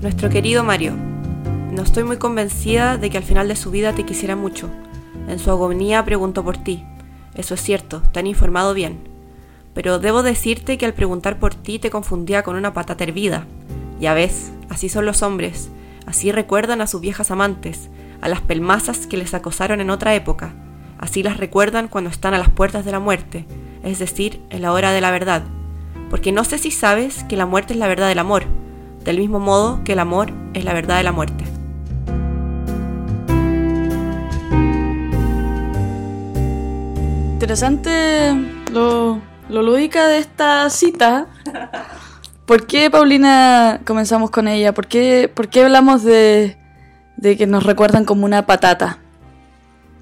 Nuestro querido Mario. No estoy muy convencida de que al final de su vida te quisiera mucho. En su agonía preguntó por ti. Eso es cierto, te informado bien. Pero debo decirte que al preguntar por ti te confundía con una patata hervida. Ya ves, así son los hombres. Así recuerdan a sus viejas amantes, a las pelmazas que les acosaron en otra época. Así las recuerdan cuando están a las puertas de la muerte, es decir, en la hora de la verdad. Porque no sé si sabes que la muerte es la verdad del amor, del mismo modo que el amor es la verdad de la muerte. Interesante lo, lo lúdica de esta cita. ¿Por qué, Paulina, comenzamos con ella? ¿Por qué, por qué hablamos de, de que nos recuerdan como una patata?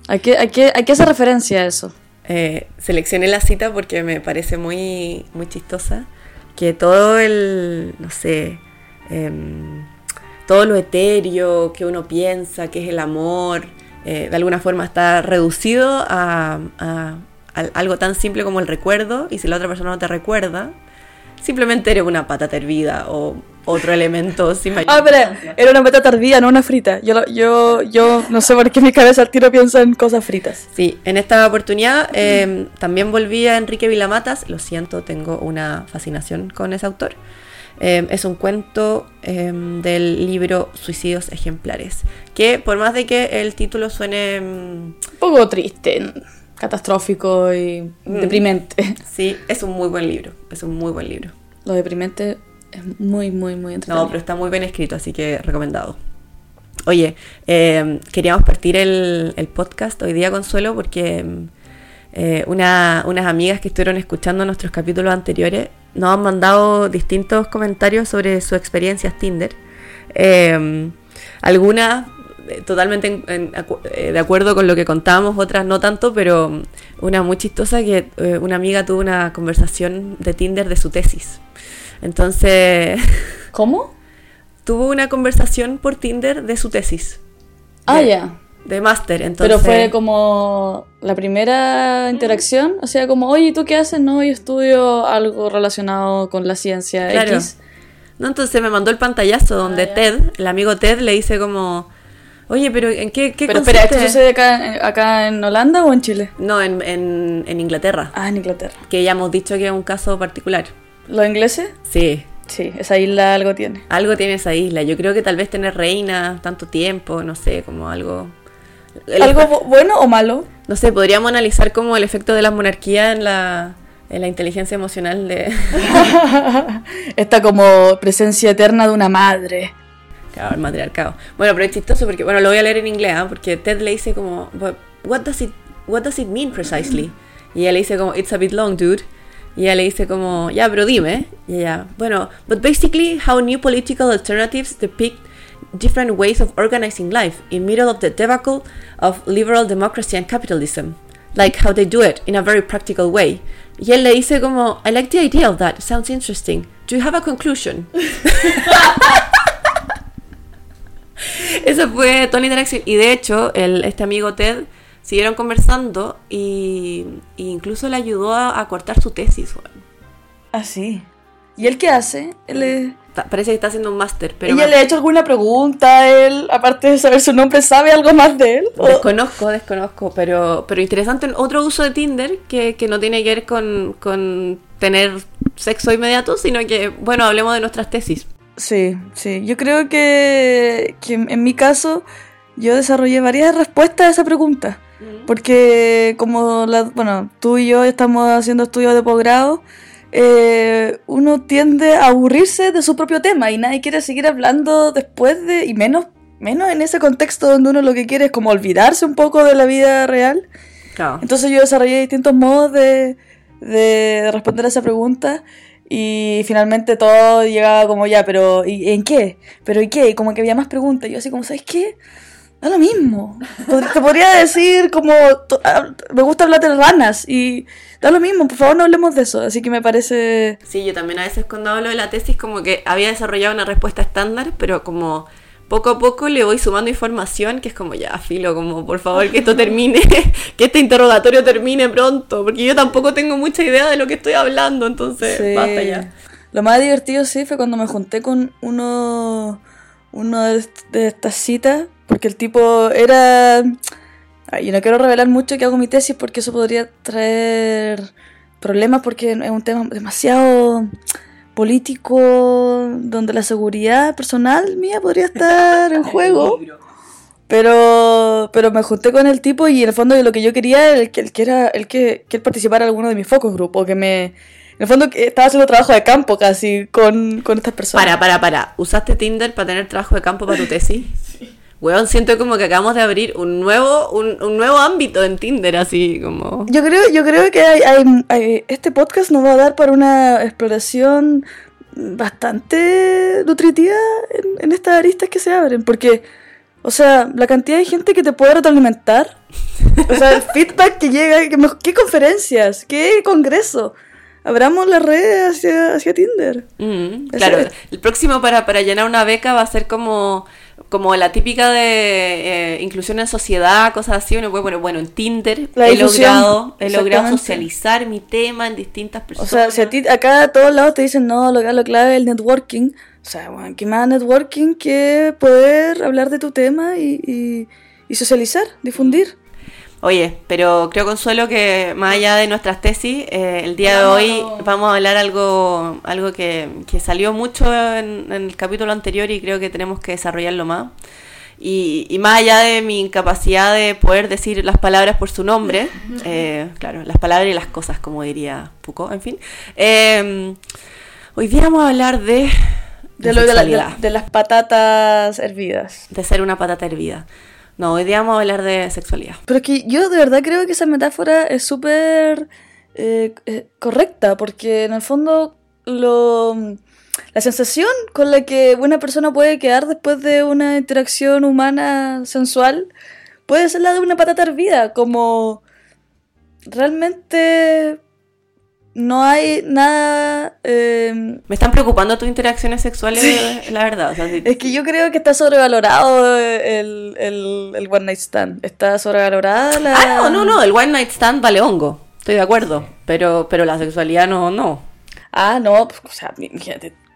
¿A qué, a qué, a qué hace referencia a eso? Eh, seleccioné la cita porque me parece muy, muy chistosa. Que todo el, no sé, em, todo lo etéreo que uno piensa que es el amor, eh, de alguna forma está reducido a, a- a algo tan simple como el recuerdo. Y si la otra persona no te recuerda, simplemente eres una patata hervida o otro elemento sin mayor Ah, era una patata hervida, no una frita. Yo, yo, yo no sé por qué mi cabeza al tiro piensa en cosas fritas. Sí, en esta oportunidad eh, también volví a Enrique Vilamatas. Lo siento, tengo una fascinación con ese autor. Eh, es un cuento eh, del libro Suicidios Ejemplares. Que por más de que el título suene. mm, Un poco triste, catastrófico y deprimente. sí, es un muy buen libro. Es un muy buen libro. Lo deprimente es muy, muy, muy entretenido. No, pero está muy bien escrito, así que recomendado. Oye, eh, queríamos partir el, el podcast hoy día, Consuelo, porque mm, eh, una- unas amigas que estuvieron escuchando nuestros capítulos anteriores nos han mandado distintos comentarios sobre sus experiencias Tinder. Eh, algunas eh, totalmente en- en acu- eh, de acuerdo con lo que contábamos, otras no tanto, pero mm, una muy chistosa que eh, una amiga tuvo una conversación de Tinder de su tesis. Entonces, ¿Cómo? tuvo una conversación por Tinder de su tesis. Ah, ya. De máster, entonces. Pero fue como la primera interacción, o sea, como, oye, ¿tú qué haces? No, yo estudio algo relacionado con la ciencia Claro. X. No, entonces me mandó el pantallazo donde Ah. Ted, el amigo Ted, le dice como, oye, pero ¿en qué, qué Pero espera, ¿esto consiste?" sucede acá, acá en Holanda o en Chile? No, en, en, en Inglaterra, Ah, en Inglaterra. que ya hemos dicho que es un caso particular. ¿Los ingleses? Sí, Sí, esa isla algo tiene. algo tiene esa isla. Yo creo que tal vez tener reina tanto tiempo, no sé, como algo... ¿Algo efecto- bueno o malo? No sé, podríamos analizar como el efecto de la monarquía en la, en la inteligencia emocional de... Esta como presencia eterna de una madre. Claro, el matriarcado. Bueno, pero es chistoso porque, bueno, lo voy a leer en inglés, ¿ah? porque Ted le dice como, "But what does it, what does it mean precisely? Y ella le dice como, it's a bit long, dude. Y ella le dice como, ya, pero dime. Y ella, bueno, but basically how new political alternatives depict different ways of organizing life in middle of the debacle of liberal democracy and capitalism. Like how they do it in a very practical way. Y él le dice como, I like the idea of that, sounds interesting. Do you have a conclusion? Esa fue toda la interacción. Y de hecho, el, este amigo Ted siguieron conversando y, incluso le ayudó a, cortar su tesis. weón. Ah, sí. ¿Y él qué hace? Él Ta- Parece que está haciendo un máster, ¿Ella le ha hecho alguna pregunta a él? Aparte de saber su nombre, ¿sabe algo más de él? ¿O- desconozco, desconozco. Pero, pero interesante en otro uso de Tinder que, que no tiene que ver con, con tener sexo inmediato, sino que, bueno, hablemos de nuestras tesis. Sí, sí. Yo creo que, que en mi caso yo desarrollé varias respuestas a esa pregunta. Porque como la, bueno, tú y yo estamos haciendo estudios de posgrado, eh, uno tiende a aburrirse de su propio tema y nadie quiere seguir hablando después de, y menos, menos en ese contexto donde uno lo que quiere es como olvidarse un poco de la vida real. Claro. Entonces yo desarrollé distintos modos de, de responder a esa pregunta y finalmente todo llegaba como ya, pero ¿y en qué? ¿Pero y qué? Y como que había más preguntas. Y yo así como, ¿sabes qué? Da lo mismo. Te podría decir como, ah, me gusta hablar de ranas y da lo mismo, por favor no hablemos de eso. Así que me parece... Sí, yo también a veces cuando hablo de la tesis como que había desarrollado una respuesta estándar, pero como poco a poco le voy sumando información que es como ya, filo, como por favor que esto termine, que este interrogatorio termine pronto, porque yo tampoco tengo mucha idea de lo que estoy hablando, entonces Sí. basta ya. Lo más divertido sí fue cuando me junté con unos, uno de, est- de estas citas, porque el tipo era... Ay, yo no quiero revelar mucho que hago mi tesis porque eso podría traer problemas porque es un tema demasiado político donde la seguridad personal mía podría estar en juego. Pero, pero me junté con el tipo y en el fondo lo que yo quería era el que, el que era el que, que él participara en alguno de mis focus grupos, que me en el fondo estaba haciendo trabajo de campo casi con, con estas personas. Para, para, para. ¿Usaste Tinder para tener trabajo de campo para tu tesis? Weón, siento como que acabamos de abrir un nuevo, un, un nuevo ámbito en Tinder, así como... Yo creo, yo creo que hay, hay- hay- este podcast nos va a dar para una exploración bastante nutritiva en, en estas aristas que se abren, porque, o sea, la cantidad de gente que te puede retroalimentar, o sea, el feedback que llega, que ¿qué conferencias? ¿Qué congreso? Abramos las redes hacia, hacia Tinder. Mm, claro, es- el próximo para, para llenar una beca va a ser como, como la típica de eh, inclusión en sociedad, cosas así. Uno puede poner, bueno, en Tinder La he logrado, he logrado socializar mi tema en distintas O personas. sea, si a ti acá a todos lados te dicen, no, lo, lo clave es el networking. O sea, bueno, ¿qué más networking que poder hablar de tu tema y, y, y socializar, difundir? Oye, pero creo, Consuelo, que más allá de nuestras tesis, eh, el día de hoy vamos a hablar algo, algo que, que salió mucho en, en el capítulo anterior y creo que tenemos que desarrollarlo más. Y, y más allá de mi incapacidad de poder decir las palabras por su nombre, eh, claro, las palabras y las cosas, como diría Foucault, en fin. eh, hoy día vamos a hablar de, De, lo, de, la- de las patatas hervidas. de ser una patata hervida. No, hoy día vamos a hablar de sexualidad. Pero es que yo de verdad creo que esa metáfora es súper eh, eh, correcta, porque en el fondo lo, la sensación con la que una persona puede quedar después de una interacción humana sensual puede ser la de una patata hervida, como realmente no hay nada... eh, Me están preocupando tus interacciones sexuales, la verdad. O sea, si- es que yo creo que está sobrevalorado el, el, el One Night Stand. Está sobrevalorada la... Ah, no, no, no, el One Night Stand vale hongo. Estoy de acuerdo. Pero, pero la sexualidad no, no. Ah, no, pues, o sea,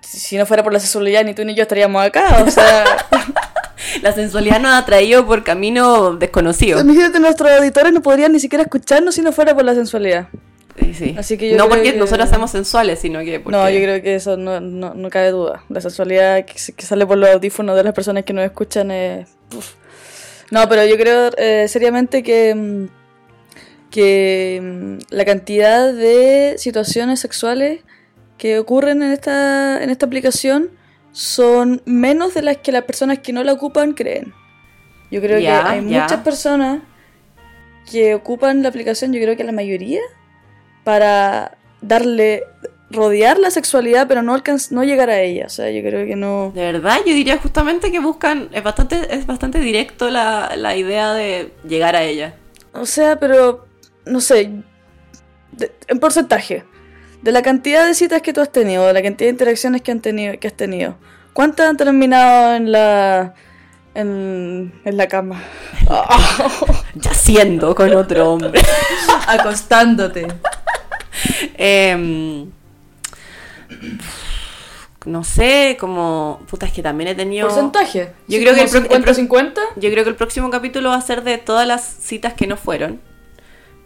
si no fuera por la sexualidad, ni tú ni yo estaríamos acá, o sea, La sensualidad nos ha traído por camino desconocido. imagínate, nuestros auditores no podrían ni siquiera escucharnos si no fuera por la sensualidad. Sí, sí. Así que yo no porque que- nosotros somos sensuales, sino que porque... No, yo creo que eso no, no, no cabe duda. La sensualidad que, sale por los audífonos de las personas que nos escuchan es... uf. No, pero yo creo eh, seriamente que, mm, que mm, la cantidad de situaciones sexuales que ocurren en esta, en esta aplicación son menos de las que las personas que no la ocupan creen. Yo creo que hay muchas personas que ocupan la aplicación, yo creo que la mayoría, para darle, rodear la sexualidad, pero no, alcanz no llegar a ella. O sea, yo creo que no... De verdad, yo diría justamente que buscan... Es bastante, es bastante directo la, la idea de llegar a ella. O sea, pero, no sé, de- en porcentaje, de la cantidad de citas que tú has tenido, de la cantidad de interacciones que, han tenido, que has tenido, ¿cuántas han terminado en la... En, en la cama. Yaciendo con otro hombre. Acostándote. Em, no sé, como... Puta, es que también he tenido... ¿Porcentaje? Yo ¿Sí, creo que el pro- el pro- 50-50? Yo creo que el próximo capítulo va a ser de todas las citas que no fueron.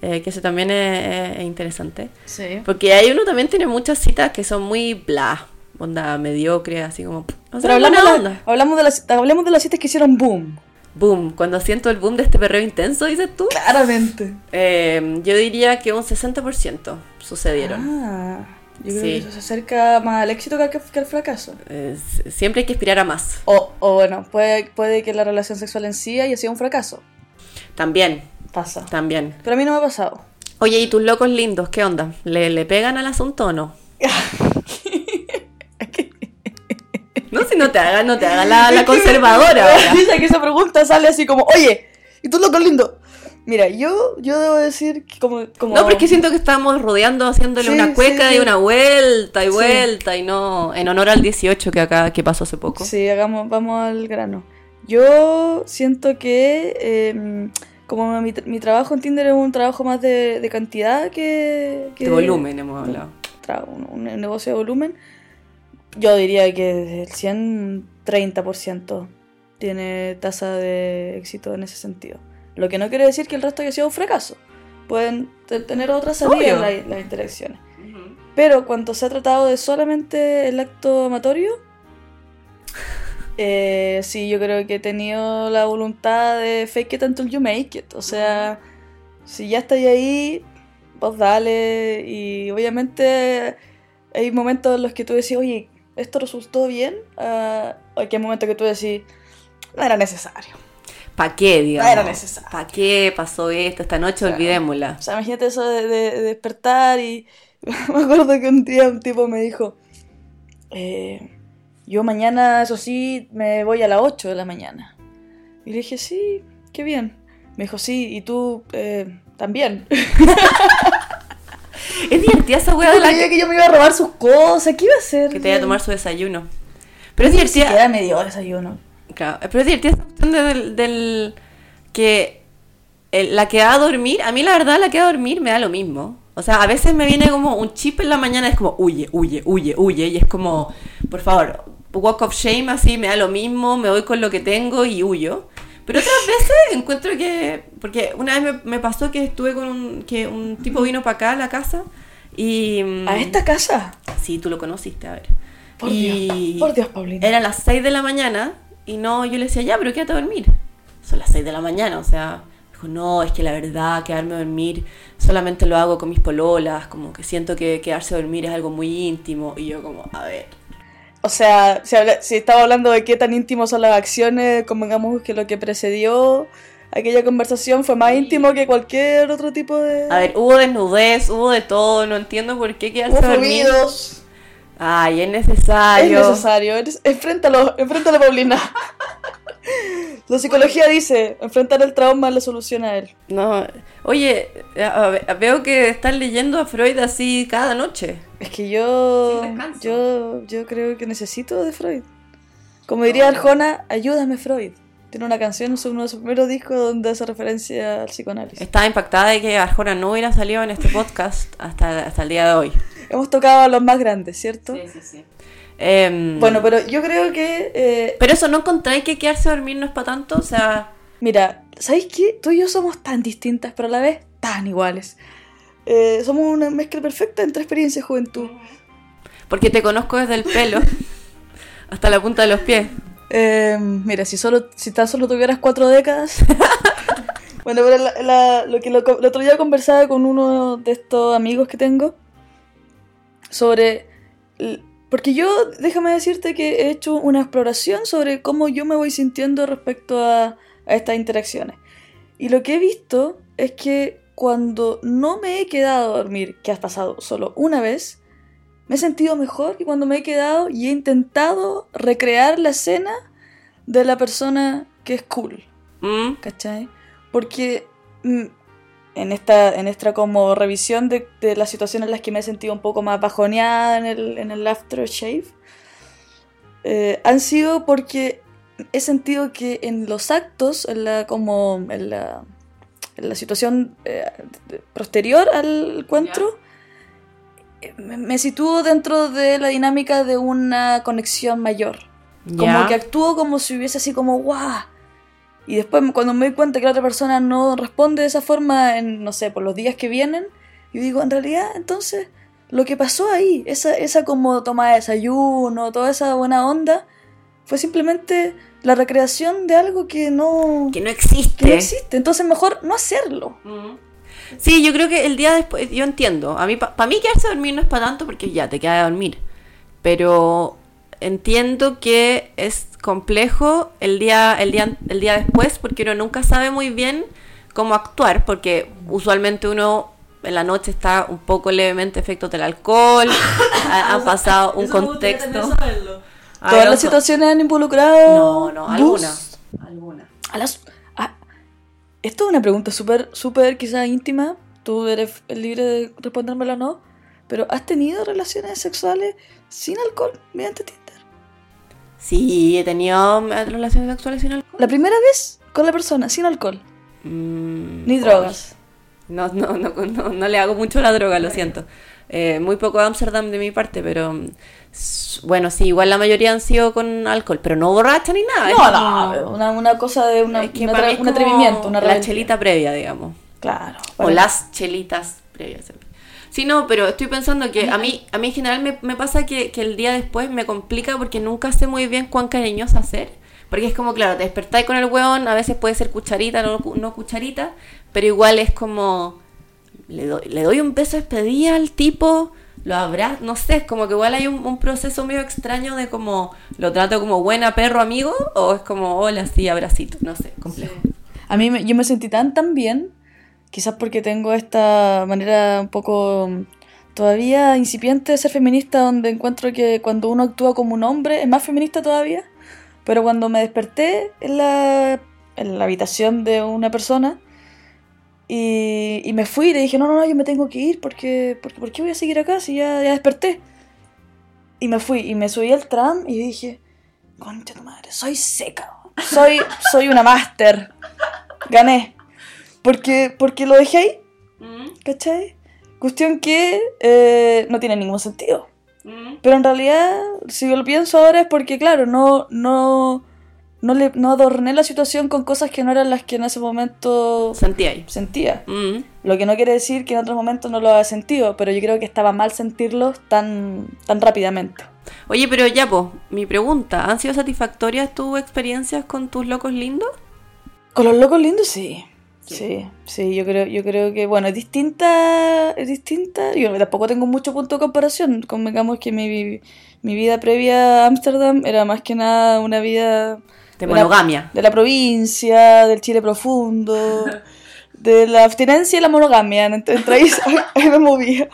eh, que eso también es, es interesante. Sí. Porque ahí uno también tiene muchas citas que son muy bla, onda mediocre, así como... O sea, Pero hablamos, la- hablamos, de las, hablemos de las citas que hicieron boom. Boom, cuando siento el boom de este perreo intenso, dices tú. Claramente. Eh, yo diría que un 60% sucedieron. Ah, yo creo Sí. que eso se acerca más al éxito que al, que al fracaso. Eh, siempre hay que aspirar a más. O, o bueno, puede, puede que la relación sexual en sí haya sido un fracaso. También, Pasa. también. Pero a mí no me ha pasado. Oye, ¿y tus locos lindos? ¿Qué onda? ¿Le, le pegan al asunto o no? No, te hagas, no te hagas la, la conservadora. Dice que esa pregunta sale así como, oye, ¿y tú loco lindo? Mira, yo, yo debo decir que como... como... No, porque siento que estamos rodeando, haciéndole Sí, una cueca sí, y sí. una vuelta y vuelta y no, en honor al 18 que acá, que pasó hace poco. Sí, hagamos, vamos al grano. Yo siento que eh, como mi, mi trabajo en Tinder es un trabajo más de, de cantidad que, que De volumen hemos hablado. un, un negocio de volumen. Yo diría que el 130% tiene tasa de éxito en ese sentido. Lo que no quiere decir que el resto haya sido un fracaso. Pueden te- tener otras salidas las interacciones. Pero cuando se ha tratado de solamente el acto amatorio, eh, sí, yo creo que he tenido la voluntad de fake it until you make it. O sea, si ya estáis ahí, vos dale. Y obviamente hay momentos en los que tú decís, oye, ¿esto resultó bien? Ah, o hay momentos que tú decís, no era necesario. ¿Para qué, digamos? No era necesario. ¿Para qué pasó esto esta noche? Claro. Olvidémosla. O sea, imagínate eso de, de- de despertar y me acuerdo que un día un tipo me dijo, eh, yo mañana, eso sí, me voy a las 8 de la mañana. Y le dije, sí, qué bien. Me dijo, sí, y tú eh, también. Es divertida esa weá de la que, yo me iba a robar sus cosas, ¿qué iba a hacer? que te vaya a tomar su desayuno. Pero es Ni divertida. siquiera me dio desayuno. Claro, pero es divertida esa cuestión de- del, del- que el- la que va a dormir, a mí la verdad la que va a dormir me da lo mismo. O sea, a veces me viene como un chip en la mañana, es como huye, huye, huye, huye, y es como, por favor, walk of shame así, me da lo mismo, me voy con lo que tengo y huyo. Pero otras veces encuentro que, porque una vez me, me pasó que estuve con un, que un tipo vino para acá a la casa y... mm, ¿A esta casa? Sí, tú lo conociste, a ver. Por Y Dios, por Dios, Paulina. Eran las 6 de la mañana y no, yo le decía, ya, pero quédate a dormir. Son las 6 de la mañana, o sea, dijo, no, es que la verdad, quedarme a dormir solamente lo hago con mis pololas, como que siento que quedarse a dormir es algo muy íntimo. Y yo como, a ver, O sea, si, habla- si estaba hablando de qué tan íntimos son las acciones, convengamos que lo que precedió aquella conversación fue más íntimo que cualquier otro tipo de... a ver, hubo desnudez, hubo de todo, no entiendo por qué quedarse Hubo fluidos. Ay, es Es necesario. necesario. eres- Enfréntalo, enfréntalo, Paulina. La psicología dice, enfrentar el trauma es la solución a él. No, oye, a- a- veo que están leyendo a Freud así cada noche. Es que yo, yo, yo creo que necesito de Freud. Como diría Arjona, ayúdame Freud. Tiene una canción en su- uno de sus primeros discos donde hace referencia al psicoanálisis. Estaba impactada de que Arjona no hubiera salido en este podcast hasta, hasta el día de hoy. Hemos tocado a los más grandes, ¿cierto? sí, sí. Em, Bueno, pero yo creo que... eh, pero eso no encontráis que quedarse a dormir no es para tanto, o sea, mira, ¿sabéis qué? Tú y yo somos tan distintas, pero a la vez tan iguales. Eh, somos una mezcla perfecta entre experiencia y juventud. porque te conozco desde el pelo hasta la punta de los pies. Eh, mira, si solo si tan solo tuvieras cuatro décadas. bueno, pero la- la- lo que lo, el otro día conversaba con uno de estos amigos que tengo sobre. Porque yo, déjame decirte que he hecho una exploración sobre cómo yo me voy sintiendo respecto a, a estas interacciones. Y lo que he visto es que cuando no me he quedado a dormir, que has pasado solo una vez, me he sentido mejor que cuando me he quedado y he intentado recrear la escena de la persona que es cool, ¿Mm? ¿cachai? Porque mm, en esta, en esta como revisión de, de las situaciones en las que me he sentido un poco más bajoneada en el, en el aftershave, eh, han sido porque he sentido que en los actos, en la, como en la, en la situación eh, posterior al encuentro, eh, me, me sitúo dentro de la dinámica de una conexión mayor. Como que actúo como si hubiese así como ¡guau! Y después cuando me doy cuenta que la otra persona no responde de esa forma en, no sé, por los días que vienen, yo digo, en realidad, entonces, lo que pasó ahí, esa, esa como toma de desayuno, toda esa buena onda, fue simplemente la recreación de algo que no, Que no existe. que no existe. Entonces mejor no hacerlo. Mm. Sí, yo creo que el día después, yo entiendo. A mí, para mí quedarse a dormir no es para tanto porque ya te quedas a dormir. Pero entiendo que es complejo el día, el día, el día después porque uno nunca sabe muy bien cómo actuar porque usualmente uno en la noche está un poco levemente efectos del alcohol, ha, ha pasado un contexto. Todas las situaciones han involucrado. No, no, algunas. Algunas. A las- a- Esto es una pregunta súper, súper quizás íntima. Tú eres libre de respondérmela o no. Pero ¿has tenido relaciones sexuales sin alcohol mediante Tinder? Sí, he tenido relaciones sexuales sin alcohol. La primera vez con la persona, sin alcohol. Mm, Ni drogas. No, no, no, no, no le hago mucho la droga, lo siento. Eh, muy poco Amsterdam de mi parte, pero bueno, sí, igual la mayoría han sido con alcohol, pero no borracha ni nada. No, no, una, una cosa de una, es que una para es un atrevimiento, una la chelita previa, digamos. Claro. O las chelitas previas. Sí, no, pero estoy pensando que a mí, a mí en general me, me pasa que, que el día después me complica porque nunca sé muy bien cuán cariñosa ser. Porque es como, claro, te despertáis con el hueón, a veces puede ser cucharita, no, cu- no cucharita, pero igual es como, le doy, le doy un beso de despedida al tipo, lo habrá, no sé, es como que igual hay un, proceso medio extraño de como, lo trato como buena perro amigo, o es como, hola, sí, abracito, no sé, complejo. A mí me- yo me sentí tan tan bien, quizás porque tengo esta manera un poco mm, todavía incipiente de ser feminista, donde encuentro que cuando uno actúa como un hombre es más feminista todavía. Pero cuando me desperté en la, en la habitación de una persona y, y me fui y le dije, no, no, no, yo me tengo que ir porque, porque ¿por qué voy a seguir acá si ya, ya desperté? Y me fui y me subí al tram y dije, concha tu madre, soy seca, soy, soy una máster, gané. Porque, porque lo dejé ahí, ¿cachai? Cuestión que eh, no tiene ningún sentido. Pero en realidad, si yo lo pienso ahora es porque, claro, no, no, no, le, no adorné la situación con cosas que no eran las que en ese momento Sentí ahí. sentía. Mm. Lo que no quiere decir que en otros momentos no lo haya sentido, pero yo creo que estaba mal sentirlos tan, tan rápidamente. Oye, pero ya, pues, mi pregunta, ¿han sido satisfactorias tus experiencias con tus locos lindos? Con los locos lindos, sí. Sí. Sí, sí, yo creo, yo creo que, bueno, es distinta, es distinta. Yo tampoco tengo mucho punto de comparación. Convengamos que mi, mi vida previa a Ámsterdam era más que nada una vida De la- monogamia. de la provincia, del Chile profundo, de la abstinencia y la monogamia. Entre, ahí me movía.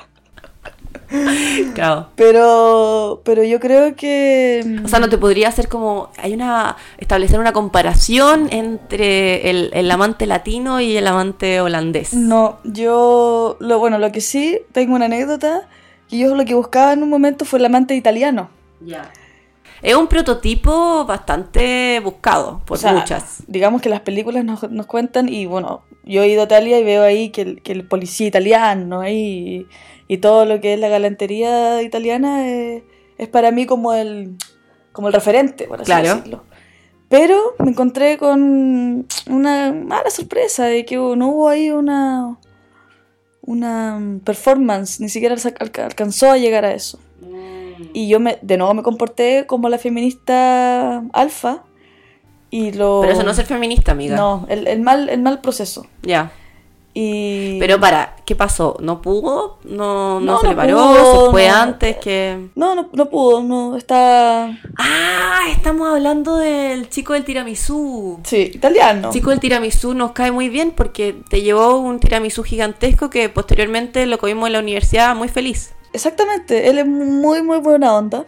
Claro. Pero, pero yo creo que... O sea, no te podría hacer como. Hay una. establecer una comparación entre el, el amante latino y el amante holandés. No, yo, lo, bueno, lo que sí, tengo una anécdota, que yo lo que buscaba en un momento fue el amante italiano. Ya. Es un prototipo bastante buscado por O sea, muchas. Digamos que las películas nos, nos cuentan, y bueno, yo he ido a Italia y veo ahí que el, que el policía italiano y, y todo lo que es la galantería italiana es, es para mí como el, como el referente, por así Claro. decirlo. Pero me encontré con una mala sorpresa de que no hubo ahí una, una performance, ni siquiera alca- alca- alcanzó a llegar a eso. Y yo me, de nuevo me comporté como la feminista alfa. Y lo... Pero eso no es ser feminista, amiga. No, el, el mal, el mal proceso. Ya. Y... Pero para, ¿qué pasó? ¿No pudo? ¿No, no, No, se no le paró? pudo, ¿Se fue no. antes que.? No, no, no pudo, no, está... Ah, estamos hablando del chico del tiramisú. Sí, italiano. El chico del tiramisú nos cae muy bien porque te llevó un tiramisú gigantesco que posteriormente lo comimos en la universidad muy feliz. Exactamente, él es muy, muy buena onda.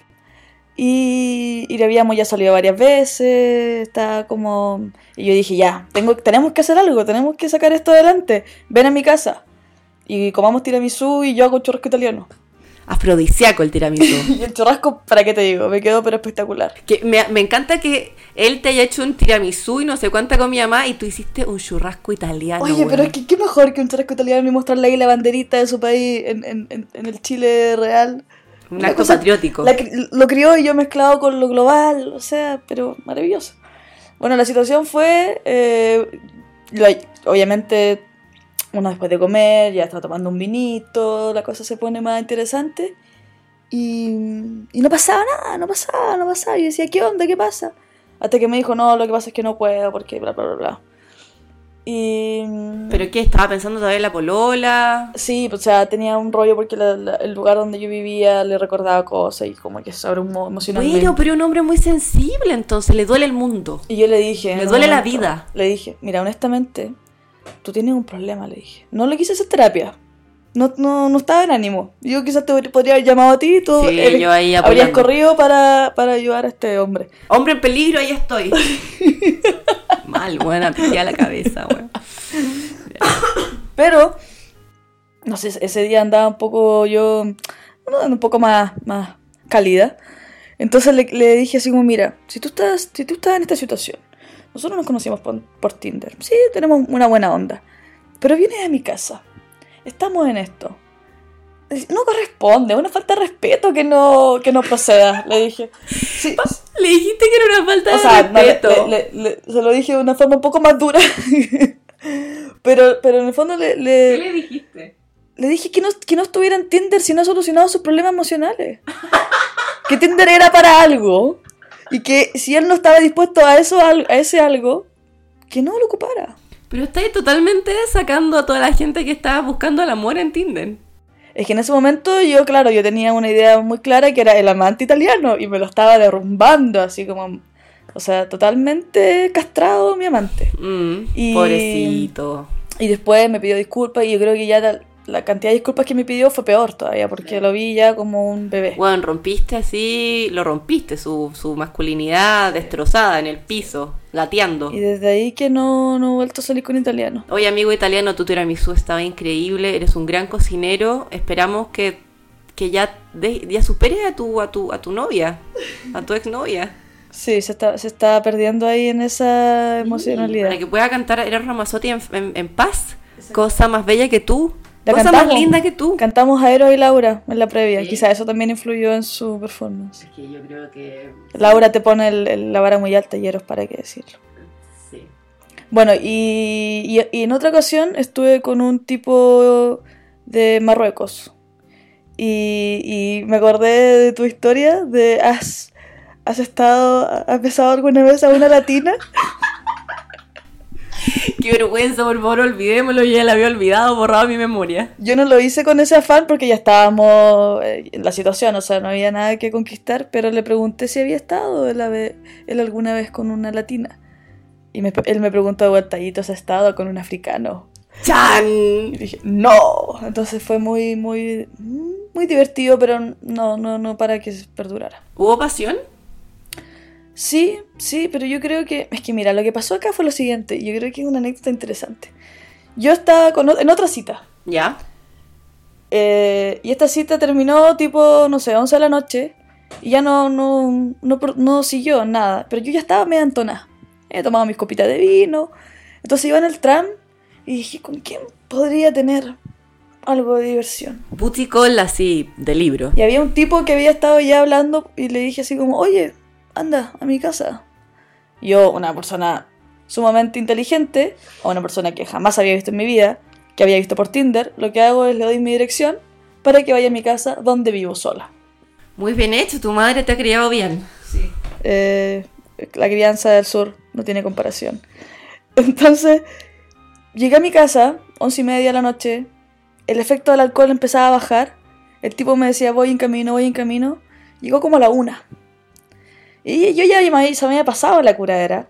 Y, y habíamos ya salido varias veces, está como... Y yo dije, ya, tengo, tenemos que hacer algo, tenemos que sacar esto adelante. Ven a mi casa. Y comamos tiramisú y yo hago churrasco italiano. Afrodisíaco el tiramisú. Y el churrasco, ¿para qué te digo? Me quedó pero espectacular. que me, me encanta que él te haya hecho un tiramisú y no sé cuánta comida más y tú hiciste un churrasco italiano. Oye, pero es que qué mejor que un churrasco italiano y mostrarle ahí la banderita de su país en, en- en- en el Chile real. Un Una acto cosa- patriótico. La lo crió y yo mezclado con lo global, o sea, pero maravilloso. Bueno, la situación fue, eh, lo- obviamente, uno después de comer, ya está tomando un vinito, la cosa se pone más interesante. Y, y no pasaba nada, no pasaba, no pasaba. Y yo decía, ¿qué onda? ¿Qué pasa? Hasta que me dijo, no, lo que pasa es que no puedo, porque bla, bla, bla, bla. Y... ¿Pero qué? ¿Estaba pensando todavía en la polola? Sí, o sea, tenía un rollo porque la- la- el lugar donde yo vivía le recordaba cosas y como que se abrumó emocionalmente. Bueno, pero un hombre muy sensible, entonces le duele el mundo. Y yo le dije... Le duele la vida. Le dije, mira, honestamente, tú tienes un problema, le dije. No le quise hacer terapia. No, no, no estaba en ánimo. Yo quizás te podría haber llamado a ti y tú Sí, eres- yo ahí habrías corrido para, para ayudar a este hombre. Hombre en peligro, ahí estoy. Mal, buena, te la cabeza, weón. Pero, no sé, ese día andaba un poco yo, un poco más, más cálida. Entonces le, le dije así como, mira, si tú, estás, si tú estás en esta situación, nosotros nos conocimos por, por Tinder, sí, tenemos una buena onda, pero vienes a mi casa, estamos en esto, no corresponde, es una falta de respeto que no, que no proceda, le dije. Sí, Le dijiste que era una falta o de sea, no, le- respeto. le- le- se lo dije de una forma un poco más dura. pero, pero en el fondo le, le, le dijiste? le dije que no, que no estuviera en Tinder si no ha solucionado sus problemas emocionales. que Tinder era para algo. Y que si él no estaba dispuesto a eso, a ese algo, que no lo ocupara. Pero estáis totalmente sacando a toda la gente que estaba buscando el amor en Tinder. Es que en ese momento yo, claro, yo tenía una idea muy clara que era el amante italiano y me lo estaba derrumbando, así como, o sea, totalmente castrado mi amante. Mm, Y- Pobrecito. Y después me pidió disculpas y yo creo que ya la, la cantidad de disculpas que me pidió fue peor todavía, porque lo vi ya como un bebé. Bueno, rompiste así, lo rompiste, su, su masculinidad destrozada en el piso, gateando. Y desde ahí que no, no he vuelto a salir con italiano. Oye, amigo italiano, tu tiramisú estaba increíble, eres un gran cocinero. Esperamos que, que ya, de- ya superes a tu, a, tu, a tu novia, a tu exnovia. Sí, se está, se está perdiendo ahí en esa emocionalidad. Para que pueda cantar Eros en, en- en paz. Cosa más bella que tú. La cosa cantamos. más linda que tú. Cantamos a Eros y Laura en la previa. Sí. Quizá eso también influyó en su performance. Es que yo creo que... Laura te pone el- el- la vara muy alta y Eros, para qué decirlo. Sí. Bueno, y, y- y en otra ocasión estuve con un tipo de Marruecos. Y, y me acordé de tu historia de has, has estado, has besado alguna vez a una latina. Qué vergüenza, por favor, olvidémoslo. Yo ya la había olvidado, borrado mi memoria. Yo no lo hice con ese afán porque ya estábamos eh, en la situación, o sea, no había nada que conquistar, pero le pregunté si había estado él, alguna vez con una latina. Y me- él me preguntó de vuelta, ¿y tú has estado con un africano? ¡Chan! Y dije, no. Entonces fue muy, muy, muy divertido, pero no, no, no para que perdurara. ¿Hubo pasión? Sí, sí, pero yo creo que, es que mira, lo que pasó acá fue lo siguiente, yo creo que es una anécdota interesante. Yo estaba con, en otra cita, ¿Ya? eh, y esta cita terminó tipo, no sé, 11 de la noche, y ya no, no, no, no siguió nada, pero yo ya estaba media entonada. He tomado mis copitas de vino, entonces iba en el tram, y dije, ¿con quién podría tener algo de diversión? Buticol así, de libro. Y había un tipo que había estado ya hablando y le dije así como, oye, anda a mi casa. Yo, una persona sumamente inteligente, o una persona que jamás había visto en mi vida, que había visto por Tinder, lo que hago es le doy mi dirección para que vaya a mi casa donde vivo sola. Muy bien hecho, tu madre te ha criado bien. Sí. Eh, la crianza del sur no tiene comparación. Entonces, llegué a mi casa, once y media de la noche, el efecto del alcohol empezaba a bajar, el tipo me decía voy en camino, voy en camino, llegó como a la una. Y yo ya me, se me había pasado la curadera.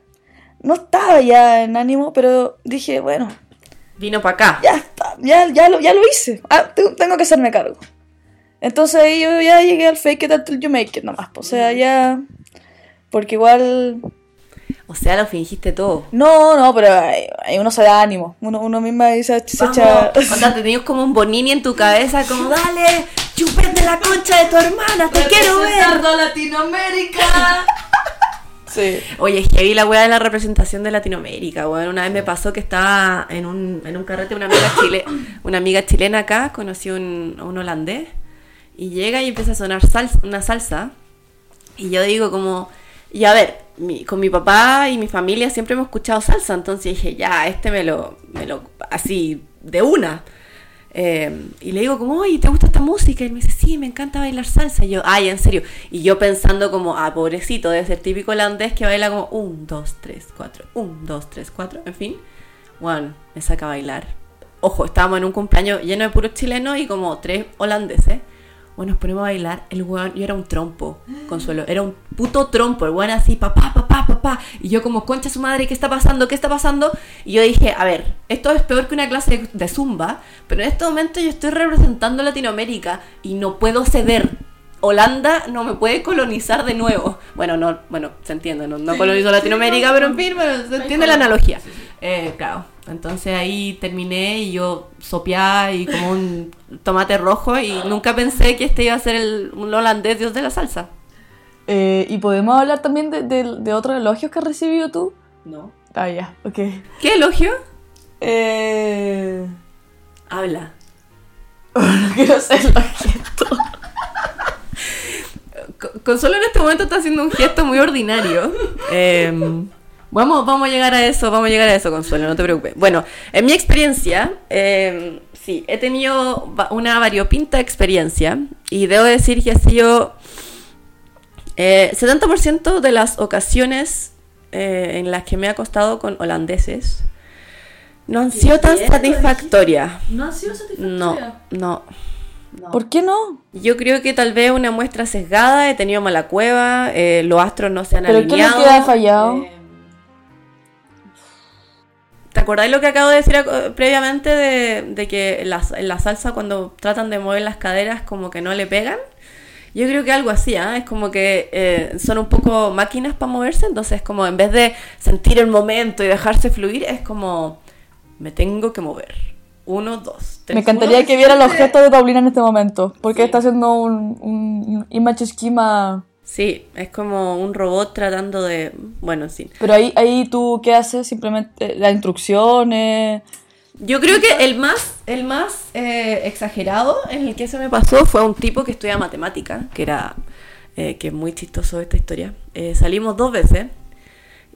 No estaba ya en ánimo, pero dije, bueno, Vino para acá. ya está, ya, ya, lo, ya lo hice. Ah, tengo, tengo que hacerme cargo. Entonces ahí yo ya llegué al fake it until you make it nomás. pues, O sea, ya... Porque igual... O sea, lo fingiste todo. No, no, pero ahí, uno se da ánimo. Uno, uno misma ahí se, echa... Onda, tenías como un bonini en tu cabeza, como dale, chupete la concha de tu hermana, te quiero ver. Latinoamérica! sí. Oye, es que vi la weá de la representación de Latinoamérica, weón. Una vez me pasó que estaba en un, en un carrete una amiga chile, una amiga chilena acá, conocí un, a un holandés, y llega y empieza a sonar salsa, una salsa. Y yo digo como, y a ver, con mi papá y mi familia siempre hemos escuchado salsa, entonces dije, ya, este me lo, me lo, así, de una. Eh, y le digo como, oye, ¿te gusta esta música? Y me dice, sí, me encanta bailar salsa. Y yo, ay, en serio. Y yo pensando como, ah, pobrecito, debe ser típico holandés que baila como, un, dos, tres, cuatro, un, dos, tres, cuatro, en fin. Bueno, me saca a bailar. Ojo, estábamos en un cumpleaños lleno de puros chilenos y como tres holandeses. Bueno, nos ponemos a bailar. El weón, yo era un trompo, Consuelo. Era un puto trompo. El weón así, papá, papá, papá. Y yo como, concha su madre, ¿qué está pasando? ¿Qué está pasando? Y yo dije, a ver, esto es peor que una clase de, zumba. Pero en este momento yo estoy representando Latinoamérica y no puedo ceder. Holanda no me puede colonizar de nuevo. Bueno, no, bueno, se entiende, no, no colonizó Latinoamérica, pero en fin, bueno, se entiende la analogía. Eh, claro. Entonces ahí terminé y yo sopeaba y como un tomate rojo y nunca pensé que este iba a ser el, un holandés dios de la salsa. Eh, ¿Y podemos hablar también de, de- de otros elogios que has recibido tú? No. Ah, ya, ok. ¿Qué elogio? Eh, Habla. no quiero hacer los gestos. Consuelo en este momento está haciendo un gesto muy ordinario. Em, vamos, vamos a llegar a eso, vamos a llegar a eso, Consuelo, no te preocupes. Bueno, en mi experiencia, em, sí, he tenido una variopinta experiencia y debo decir que ha sido 70% eh, de las ocasiones eh, en las que me he acostado con holandeses no han sido tan satisfactorias. ¿No han sido satisfactorias? No, no. ¿Por qué no? Yo creo que tal vez una muestra sesgada, he tenido mala cueva, eh, los astros no se han ¿Pero alineado. ¿Pero qué ha fallado? ¿Te acordáis lo que acabo de decir previamente de, que en la, salsa cuando tratan de mover las caderas como que no le pegan? Yo creo que algo así, ¿ah? es como que eh, son un poco máquinas para moverse, entonces como en vez de sentir el momento y dejarse fluir, es como me tengo que mover. Uno, dos, tres. Me encantaría que viera los gestos de Paulina en este momento, porque está haciendo un, un image esquema Sí, es como un robot tratando de... Bueno, sí. Pero ahí, ahí tú, ¿qué haces? Simplemente las instrucciones... Yo creo que el más, el más eh, exagerado en el que se me pasó fue un tipo que estudia matemática, que era... Eh, que es muy chistoso esta historia. Eh, salimos dos veces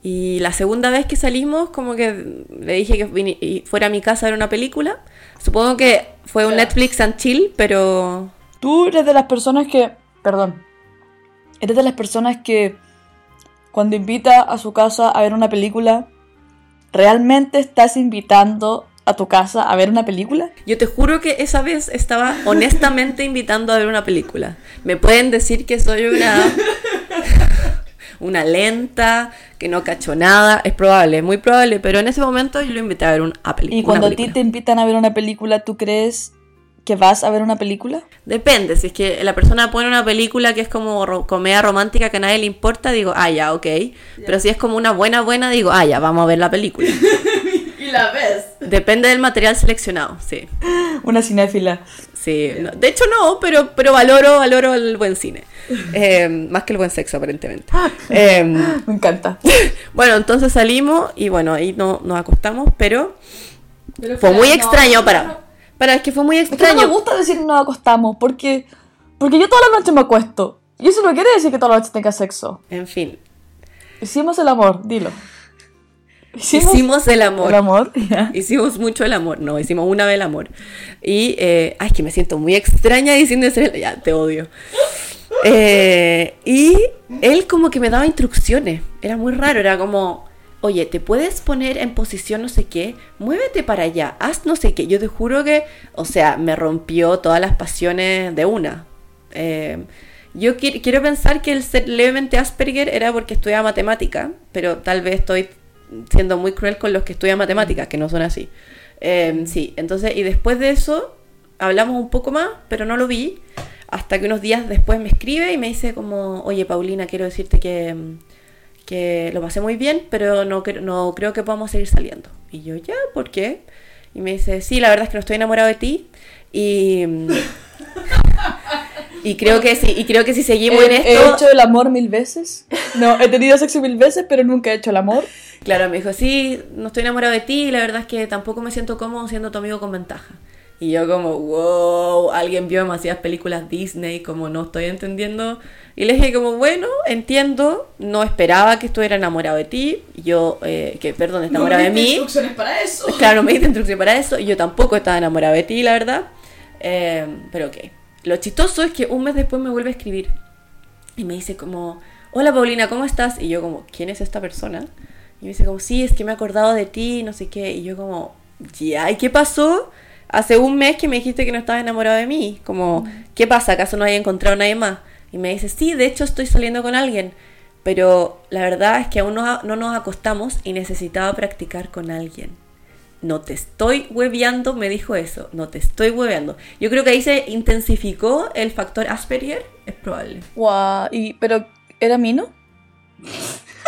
y la segunda vez que salimos, como que le dije que fuera a mi casa a ver una película. Supongo que fue un Netflix and chill, pero... Tú eres de las personas que... Perdón, ¿Eres de las personas que cuando invita a su casa a ver una película, realmente estás invitando a tu casa a ver una película? Yo te juro que esa vez estaba honestamente invitando a ver una película. Me pueden decir que soy una una lenta, que no cacho nada, es probable, muy probable, pero en ese momento yo lo invité a ver una película. Y cuando a ti te invitan a ver una película, ¿tú crees que vas a ver una película? Depende, si es que la persona pone una película que es como comedia romántica que a nadie le importa, digo, ah, ya, ok. Pero si es como una buena, buena, digo, ah, ya, vamos a ver la película. y la ves. Depende del material seleccionado, sí. Una cinéfila. Sí, de hecho no, pero, pero valoro, valoro el buen cine. Em, más que el buen sexo, aparentemente. Em, Me encanta. bueno, entonces salimos y bueno, ahí no, nos acostamos, pero, fue muy extraño para... Pero es que fue muy extraño. no me gusta decir nos acostamos, porque, porque yo toda la noche me acuesto. Y eso no quiere decir que toda la noche tenga sexo. En fin. Hicimos el amor, dilo. Hicimos, el amor. El amor, Hicimos mucho el amor. No, hicimos una vez el amor. Y, eh, ay, que me siento muy extraña diciendo eso. Ya, te odio. Eh, y él como que me daba instrucciones. Era muy raro, era como, oye, te puedes poner en posición no sé qué, muévete para allá, haz no sé qué. Yo te juro que, o sea, me rompió todas las pasiones de una. Eh, yo quiero pensar que el ser levemente Asperger era porque estudiaba matemática, pero tal vez estoy siendo muy cruel con los que estudian matemáticas, que no son así. Eh, sí, entonces, y después de eso, hablamos un poco más, pero no lo vi, hasta que unos días después me escribe y me dice como, oye Paulina, quiero decirte que que lo pasé muy bien, pero no, no creo que podamos seguir saliendo. Y yo, ya, ¿por qué? Y me dice, sí, la verdad es que no estoy enamorado de ti. Y, y creo que sí, y creo que si seguimos en esto... ¿He hecho el amor mil veces? No, he tenido sexo mil veces, pero nunca he hecho el amor. Claro, me dijo, sí, no estoy enamorado de ti y la verdad es que tampoco me siento cómodo siendo tu amigo con ventaja. Y yo como, wow, alguien vio demasiadas películas Disney, como no estoy entendiendo. Y le dije como, bueno, entiendo, no esperaba que estuviera enamorado de ti. Yo, eh, que perdón, está enamorado de mí. instrucciones para eso. Claro, me diste instrucciones para eso. Y yo tampoco estaba enamorado de ti, la verdad. Eh, pero ok. Lo chistoso es que un mes después me vuelve a escribir. Y me dice como, hola Paulina, ¿cómo estás? Y yo como, ¿quién es esta persona? Y me dice como, sí, es que me he acordado de ti, no sé qué. Y yo como, ya, ¿y qué pasó? Hace un mes que me dijiste que no estabas enamorado de mí. Como, ¿qué pasa? ¿Acaso no hay encontrado a nadie más? Y me dice, sí, de hecho estoy saliendo con alguien. Pero la verdad es que aún no, no nos acostamos y necesitaba practicar con alguien. No te estoy hueveando, me dijo eso. No te estoy hueveando. Yo creo que ahí se intensificó el factor Asperger. Es probable. Wow, y, pero ¿era Mino?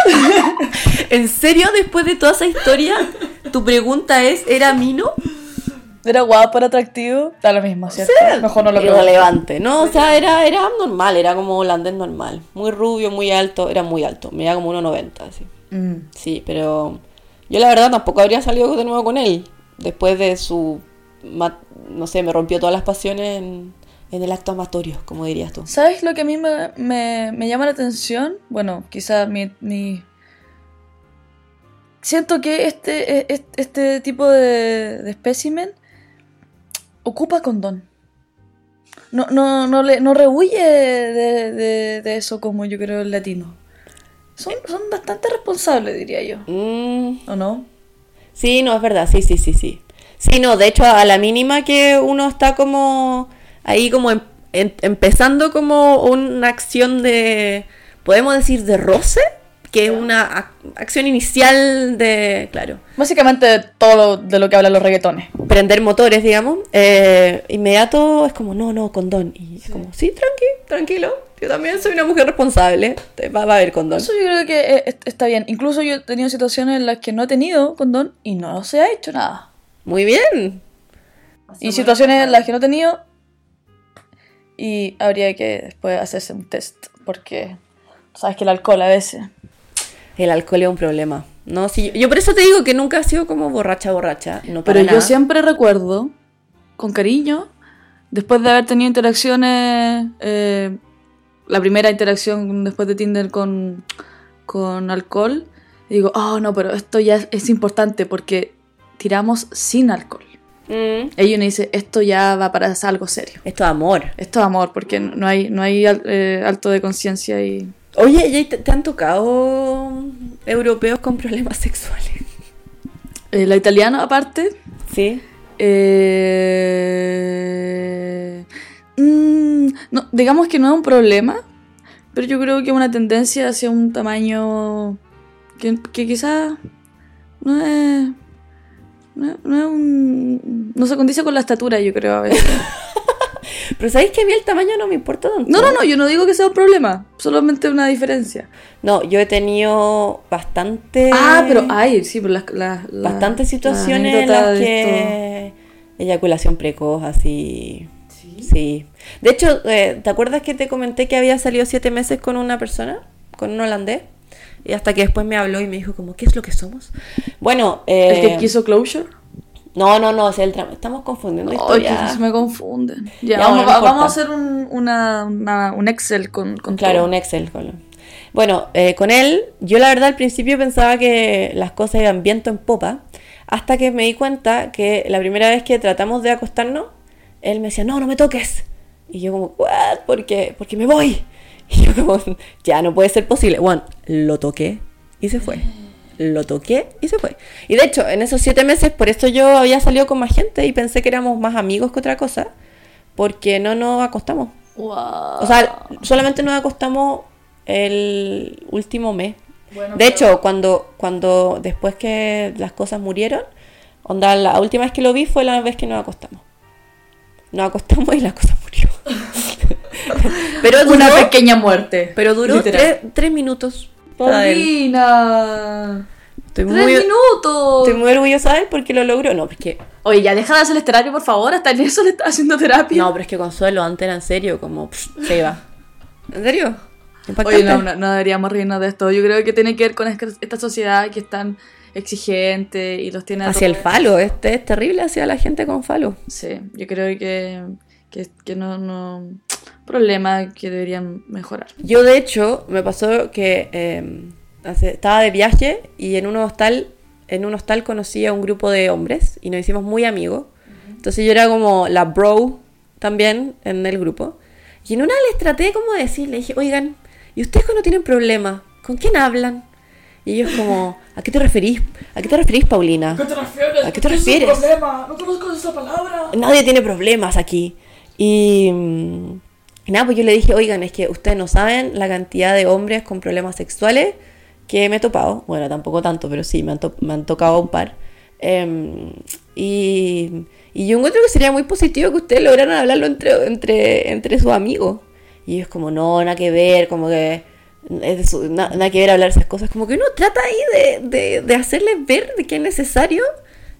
¿En serio, después de toda esa historia, tu pregunta es, ¿era Mino? Era guapo, era atractivo, da lo mismo, ¿cierto? Mejor no lo Irrelevante, ¿no? O sea, era, era normal, era como holandés normal. Muy rubio, muy alto, era muy alto, me como 1,90 así. Mm. Sí, pero yo la verdad tampoco habría salido de nuevo con él. Después de su no sé, me rompió todas las pasiones en, en el acto amatorio, como dirías tú. ¿Sabes lo que a mí me, me- me llama la atención? Bueno, quizás mi, mi- Siento que este, e- e- este tipo de, de espécimen ocupa condón. No, no, no, le, no rehuye de, de- de eso como yo creo el latino. Son, son bastante responsables, diría yo. Mm, ¿O no? sí, no, es verdad, sí, sí, sí, sí. Sí, no, de hecho, a la mínima que uno está como ahí como em- em- empezando como una acción de, podemos decir, de roce, que es una ac- acción inicial de, claro, Básicamente todo lo, de lo que hablan los reggaetones. prender motores, digamos, eh, inmediato es como, no, no, condón. Y es como, sí, tranqui, tranquilo. Yo también soy una mujer responsable. te- Va, va a haber condón. Eso yo creo que eh, est- está bien. Incluso yo he tenido situaciones en las que no he tenido condón y no se ha hecho nada. Muy bien. Y situaciones en las que no he tenido y habría que después hacerse un test porque sabes que el alcohol a veces... El alcohol es un problema. No, sí, yo por eso te digo que nunca he sido como borracha, borracha. No para Pero nada. yo siempre recuerdo, con cariño, después de haber tenido interacciones, eh, la primera interacción después de Tinder con, con alcohol, digo, oh no, pero esto ya es, es importante porque tiramos sin alcohol. Mm, Ella me dice, esto ya va para algo serio. esto es amor. Esto es amor, porque no hay, no hay eh, alto de conciencia y... Oye, ¿y te, te han tocado europeos con problemas sexuales? Eh, la italiana, aparte, Sí. eh, mm, no, digamos que no es un problema, pero yo creo que es una tendencia hacia un tamaño que, que quizás no es... No, es- no es un... No se condice con la estatura, yo creo, a veces. Pero ¿sabéis que a mí el tamaño no me importa tanto? No, no, no, yo no digo que sea un problema, solamente una diferencia. No, yo he tenido bastante... Ah, pero hay, sí, pero las... las- las- bastantes situaciones en las de que eyaculación precoz, así. Sí. De hecho, eh, ¿te acuerdas que te comenté que había salido siete meses con una persona? Con un holandés. Y hasta que después me habló y me dijo como, ¿qué es lo que somos? Bueno, eh, ¿El que quiso closure? No, no, no, es el tramo. Estamos confundiendo que historias. me confunden. Ya, Ya, vamos, bueno, no vamos a hacer un, una, una- un Excel con, con Claro, todo. un Excel. con- Bueno, eh, con él, yo la verdad al principio pensaba que las cosas iban viento en popa, hasta que me di cuenta que la primera vez que tratamos de acostarnos, él me decía, no, no me toques. Y yo como, ¿what? ¿Por qué? Porque me voy. Y yo como, ya, no puede ser posible. Bueno, lo toqué y se fue. Lo toqué y se fue. Y de hecho, en esos siete meses, por eso yo había salido con más gente y pensé que éramos más amigos que otra cosa, porque no nos acostamos. Wow. O sea, solamente nos acostamos el último mes. Bueno, de pero- hecho, cuando, cuando después que las cosas murieron, onda, la última vez que lo vi fue la vez que nos acostamos. Nos acostamos y la cosa murió. pero duró, una pequeña muerte. pero duró tres minutos. Paulina. Estoy Tres muy, minutos. estoy muy orgullosa de él porque lo logró. No, porque, Oye, ya deja de hacer terapia, por favor. Hasta en eso le está haciendo terapia. no, pero es que Consuelo antes era en serio, como pff, se iba. ¿En serio? Oye, no, Impactante. no, no deberíamos reírnos de esto. Yo creo que tiene que ver con es- esta sociedad que es tan exigente y los tiene Hacia el falo, este es terrible hacia la gente con falo. Sí, yo creo que, que, que no, no... Problema que deberían mejorar. Yo de hecho me pasó que eh, hace- estaba de viaje y en un hostal, en un hostal conocí a un grupo de hombres y nos hicimos muy amigos. Entonces yo era como la bro también en el grupo. Y en una les traté como de decir, le dije, oigan, ¿y ustedes cuando tienen problemas? ¿Con quién hablan? Y ellos como, ¿a qué te referís? ¿A qué te referís, Paulina? te refieres? ¿A qué te refieres? No conozco esa palabra. nadie tiene problemas aquí. Y, mm, y nada, pues yo le dije, oigan, es que ustedes no saben la cantidad de hombres con problemas sexuales que me he topado. Bueno, tampoco tanto, pero sí, me han, to- me han tocado un par. Em, y, y yo encuentro que sería muy positivo que ustedes lograran hablarlo entre, entre, entre sus amigos. Y ellos como, no, nada que ver, como que... es nada que ver hablar esas cosas. Como que uno trata ahí de, de, de hacerles ver de que es necesario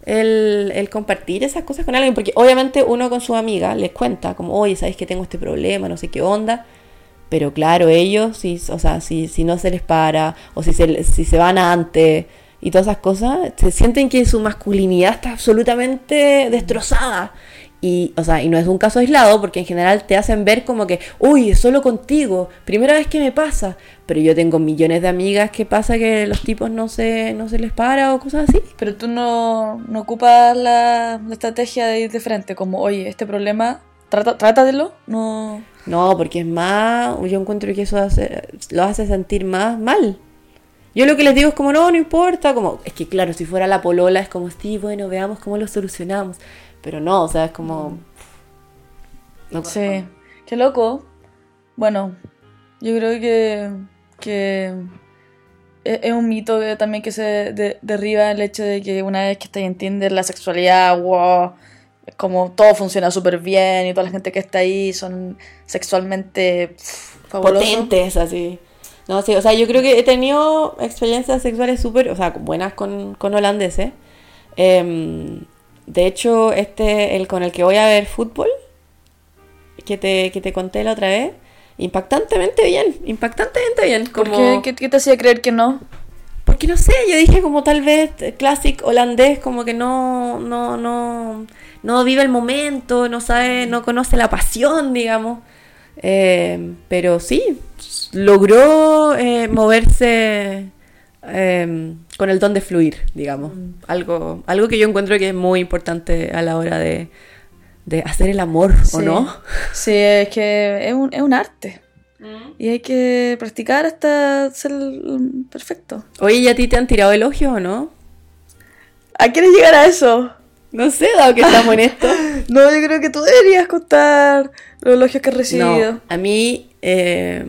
el, el compartir esas cosas con alguien, porque obviamente uno con su amiga les cuenta, como, oye, ¿sabes que tengo este problema? No sé qué onda. Pero claro, ellos, si, o sea, si, si no se les para, o si se, si se van antes, y todas esas cosas, se sienten que su masculinidad está absolutamente destrozada. Y, o sea, y no es un caso aislado porque en general te hacen ver como que, uy, es solo contigo, primera vez que me pasa. Pero yo tengo millones de amigas que pasa que los tipos no se, no se les para o cosas así. Pero tú no, no ocupas la, la estrategia de ir de frente, como, oye, este problema, trata, trátadelo, no... No, porque es más, yo encuentro que eso hace, lo hace sentir más mal. Yo lo que les digo es como, no, no importa, como, es que claro, si fuera la polola es como, sí, bueno, veamos cómo lo solucionamos. Pero no, o sea, es como... No, sí, qué loco. Bueno, yo creo que, que es, un mito que también que se derriba el hecho de que una vez que estás en Tinder la sexualidad, wow, es como todo funciona súper bien y toda la gente que está ahí son sexualmente potentes, así. No, sí, o sea, yo creo que he tenido experiencias sexuales súper, o sea, buenas con, con holandeses. Eh, de hecho, este, el con el que voy a ver fútbol, que te, que te conté la otra vez, impactantemente bien, impactantemente bien. Como... qué? ¿Qué, te hacía creer que no? Porque no sé, yo dije como tal vez clásico holandés, como que no, no, no, no vive el momento, no sabe, no conoce la pasión, digamos. Eh, pero sí, logró eh, moverse eh, con el don de fluir, digamos. Mm. Algo, algo que yo encuentro que es muy importante a la hora de, hacer el amor, ¿o no? Sí, es que es un, es un arte. Mm. Y hay que practicar hasta ser perfecto. Oye, ¿y a ti te han tirado elogios o no? ¿A quieres llegar a eso? No sé, dado que estamos en esto. no, yo creo que tú deberías contar los elogios que has recibido. No, a mí eh,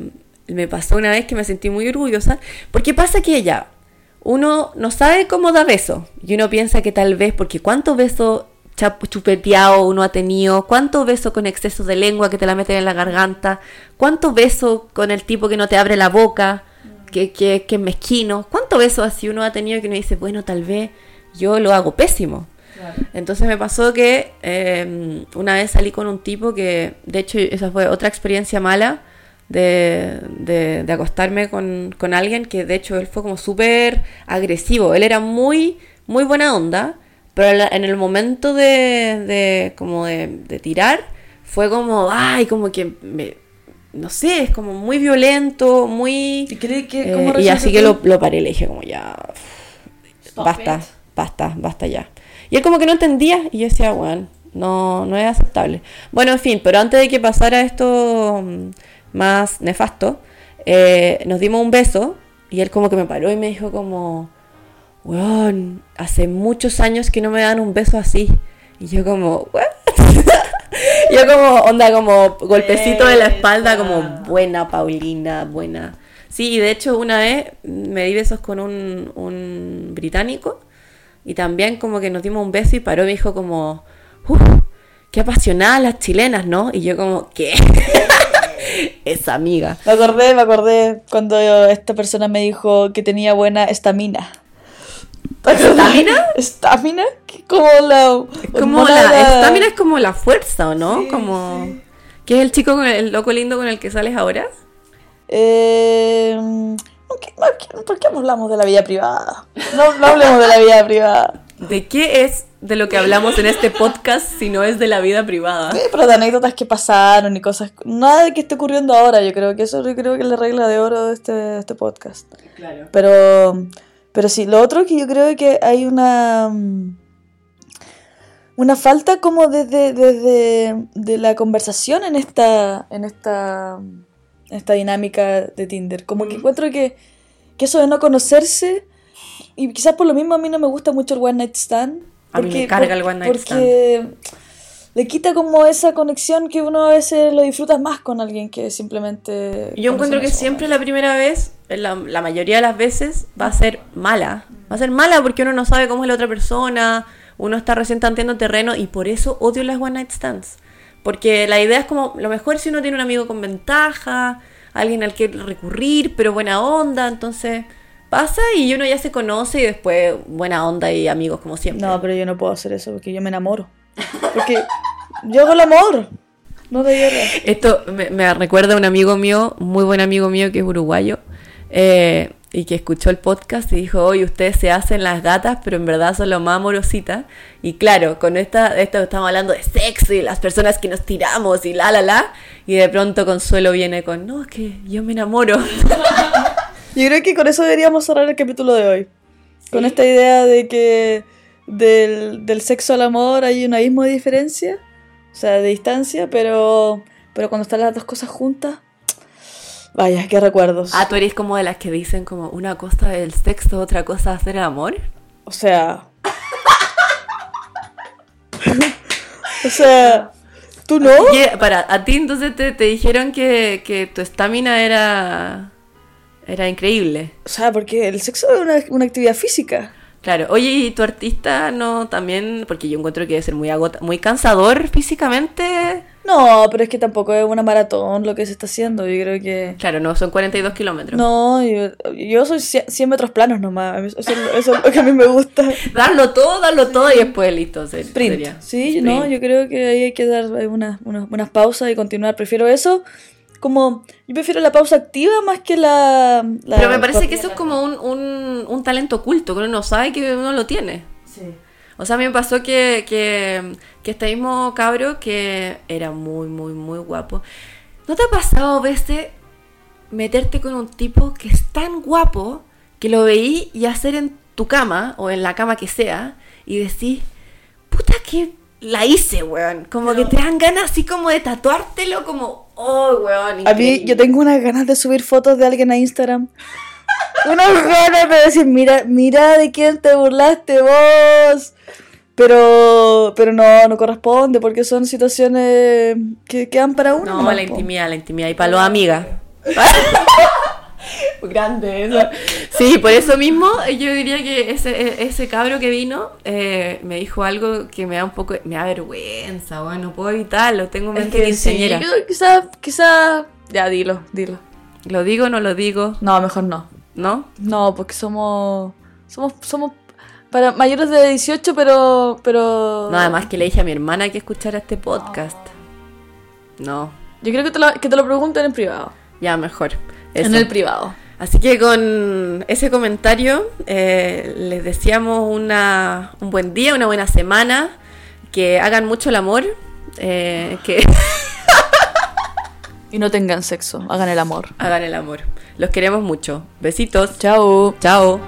me pasó una vez que me sentí muy orgullosa. Porque pasa que ella, uno no sabe cómo da beso. Y uno piensa que tal vez, porque cuántos besos chupeteado uno ha tenido, cuántos besos con exceso de lengua que te la meten en la garganta, cuántos besos con el tipo que no te abre la boca, que, que, que es mezquino, cuántos besos así uno ha tenido que uno dice, bueno, tal vez yo lo hago pésimo. Entonces me pasó que em, una vez salí con un tipo que, de hecho, esa fue otra experiencia mala de, de, acostarme con, con, alguien que de hecho él fue como súper agresivo. Él era muy, muy buena onda, pero en el momento de, de como de, tirar fue como, ay, como que me, no sé, es como muy violento, muy... ¿Y, cree que, eh, y así que lo, lo, paré, le dije como ya, basta, basta, basta ya. Y él como que no entendía y yo decía, bueno, no, no es aceptable. Bueno, en fin, pero antes de que pasara esto más nefasto, eh, nos dimos un beso y él como que me paró y me dijo como, weón, hace muchos años que no me dan un beso así. Y yo como, ¿what? yo como, onda, como golpecito de la espalda, como, buena Paulina, buena. Sí, y de hecho una vez me di besos con un, un británico y también como que nos dimos un beso y paró y me dijo como, uff, qué apasionadas las chilenas, ¿no? Y yo como, ¿qué? Esa amiga. Me acordé, me acordé cuando esta persona me dijo que tenía buena estamina. ¿Estamina? ¿Estamina? Como la. Como la. Estamina es como la fuerza, ¿o no? como. ¿Qué es el chico con el, loco lindo con el que sales ahora? Eh. ¿Por qué no hablamos de la vida privada? No, no hablemos de la vida privada. ¿De qué es de lo que hablamos en este podcast si no es de la vida privada? Sí, pero de anécdotas que pasaron y cosas. Nada de que esté ocurriendo ahora. Yo creo que eso yo creo que es la regla de oro de este, este podcast. Claro. Pero, pero sí, lo otro que yo creo que hay una. Una falta como desde, desde de la conversación en esta. en esta. esta dinámica de Tinder. Como que encuentro que, que eso de no conocerse y quizás por lo mismo a mí no me gusta mucho el One Night Stand. A mí me carga el One Night Stand. Porque le quita como esa conexión que uno a veces lo disfruta más con alguien que simplemente... Yo encuentro que siempre la primera vez, la, la, mayoría de las veces, va a ser mala. Va a ser mala porque uno no sabe cómo es la otra persona, uno está recién tanteando terreno y por eso odio las One Night Stands. Porque la idea es como, lo mejor si uno tiene un amigo con ventaja, alguien al que recurrir, pero buena onda, entonces pasa y uno ya se conoce y después buena onda y amigos como siempre. No, pero yo no puedo hacer eso porque yo me enamoro. Porque yo hago el amor. No de guerra. Esto me, recuerda a un amigo mío, muy buen amigo mío que es uruguayo. Eh, y que escuchó el podcast y dijo, oye, ustedes se hacen las gatas, pero en verdad son lo más amorositas. Y claro, con esta, esto estamos hablando de sexo y las personas que nos tiramos y la, la, la. Y de pronto Consuelo viene con, no, es que yo me enamoro. Yo creo que con eso deberíamos cerrar el capítulo de hoy. Con esta idea de que del, del sexo al amor hay un abismo de diferencia, o sea, de distancia, pero, pero cuando están las dos cosas juntas, vaya, qué recuerdos. Ah, tú eres como de las que dicen como una cosa el sexo, otra cosa hacer el amor. O sea... o sea... ¿Tú no? Para, a ti entonces te, te dijeron que, que tu estamina era... Era increíble. O sea, porque el sexo es una, una actividad física. Claro, oye, ¿y tu artista no también? Porque yo encuentro que debe ser muy agota muy cansador físicamente. No, pero es que tampoco es una maratón lo que se está haciendo. Yo creo que. Claro, no, son 42 kilómetros. No, yo, yo soy 100 metros planos nomás. Eso, eso es lo que a mí me gusta. darlo todo, darlo todo y después listo. ser- Sprint. sería. Sí, Sprint. no, yo creo que ahí hay que dar unas, unas, unas pausas y continuar. Prefiero eso. Como. Yo prefiero la pausa activa más que la. la Pero me parece que eso es como un, un, un talento oculto, que uno no sabe que uno lo tiene. Sí. O sea, a mí me pasó que, que, que este mismo cabro que era muy, muy, muy guapo. ¿No te ha pasado a veces meterte con un tipo que es tan guapo que lo veí y hacer en tu cama o en la cama que sea y decís, puta que la hice, weón? Como que te dan ganas así como de tatuártelo como, oh, weón. A mí, increíble". yo tengo unas ganas de subir fotos de alguien a Instagram. unas ganas de decir, mira, mira de quién te burlaste vos. Pero, pero no, no corresponde porque son situaciones que quedan para uno. No, nomás, la intimidad, la intimidad. Y para los amigas. Grande eso. Sí, por eso mismo eh, yo diría que ese, e- ese cabro que vino eh, me dijo algo que me da un poco, me da vergüenza, bueno, no puedo evitarlo, tengo Es mente que sí, quinceañera. yo quizá, quizá... Ya, dilo, dilo. ¿Lo digo o no lo digo? No, mejor no. ¿No? No, porque somos... Somos, somos para mayores de 18, pero... pero... No, además que le dije a mi hermana que escuchara este podcast. No, Yo creo que te lo, que te lo pregunten en privado. ya mejor. En el privado. Así que con ese comentario eh, les deseamos una, un buen día, una buena semana, que hagan mucho el amor, eh, que Y no tengan sexo, hagan el amor. hagan el amor. Los queremos mucho. Besitos. Chao. Chao.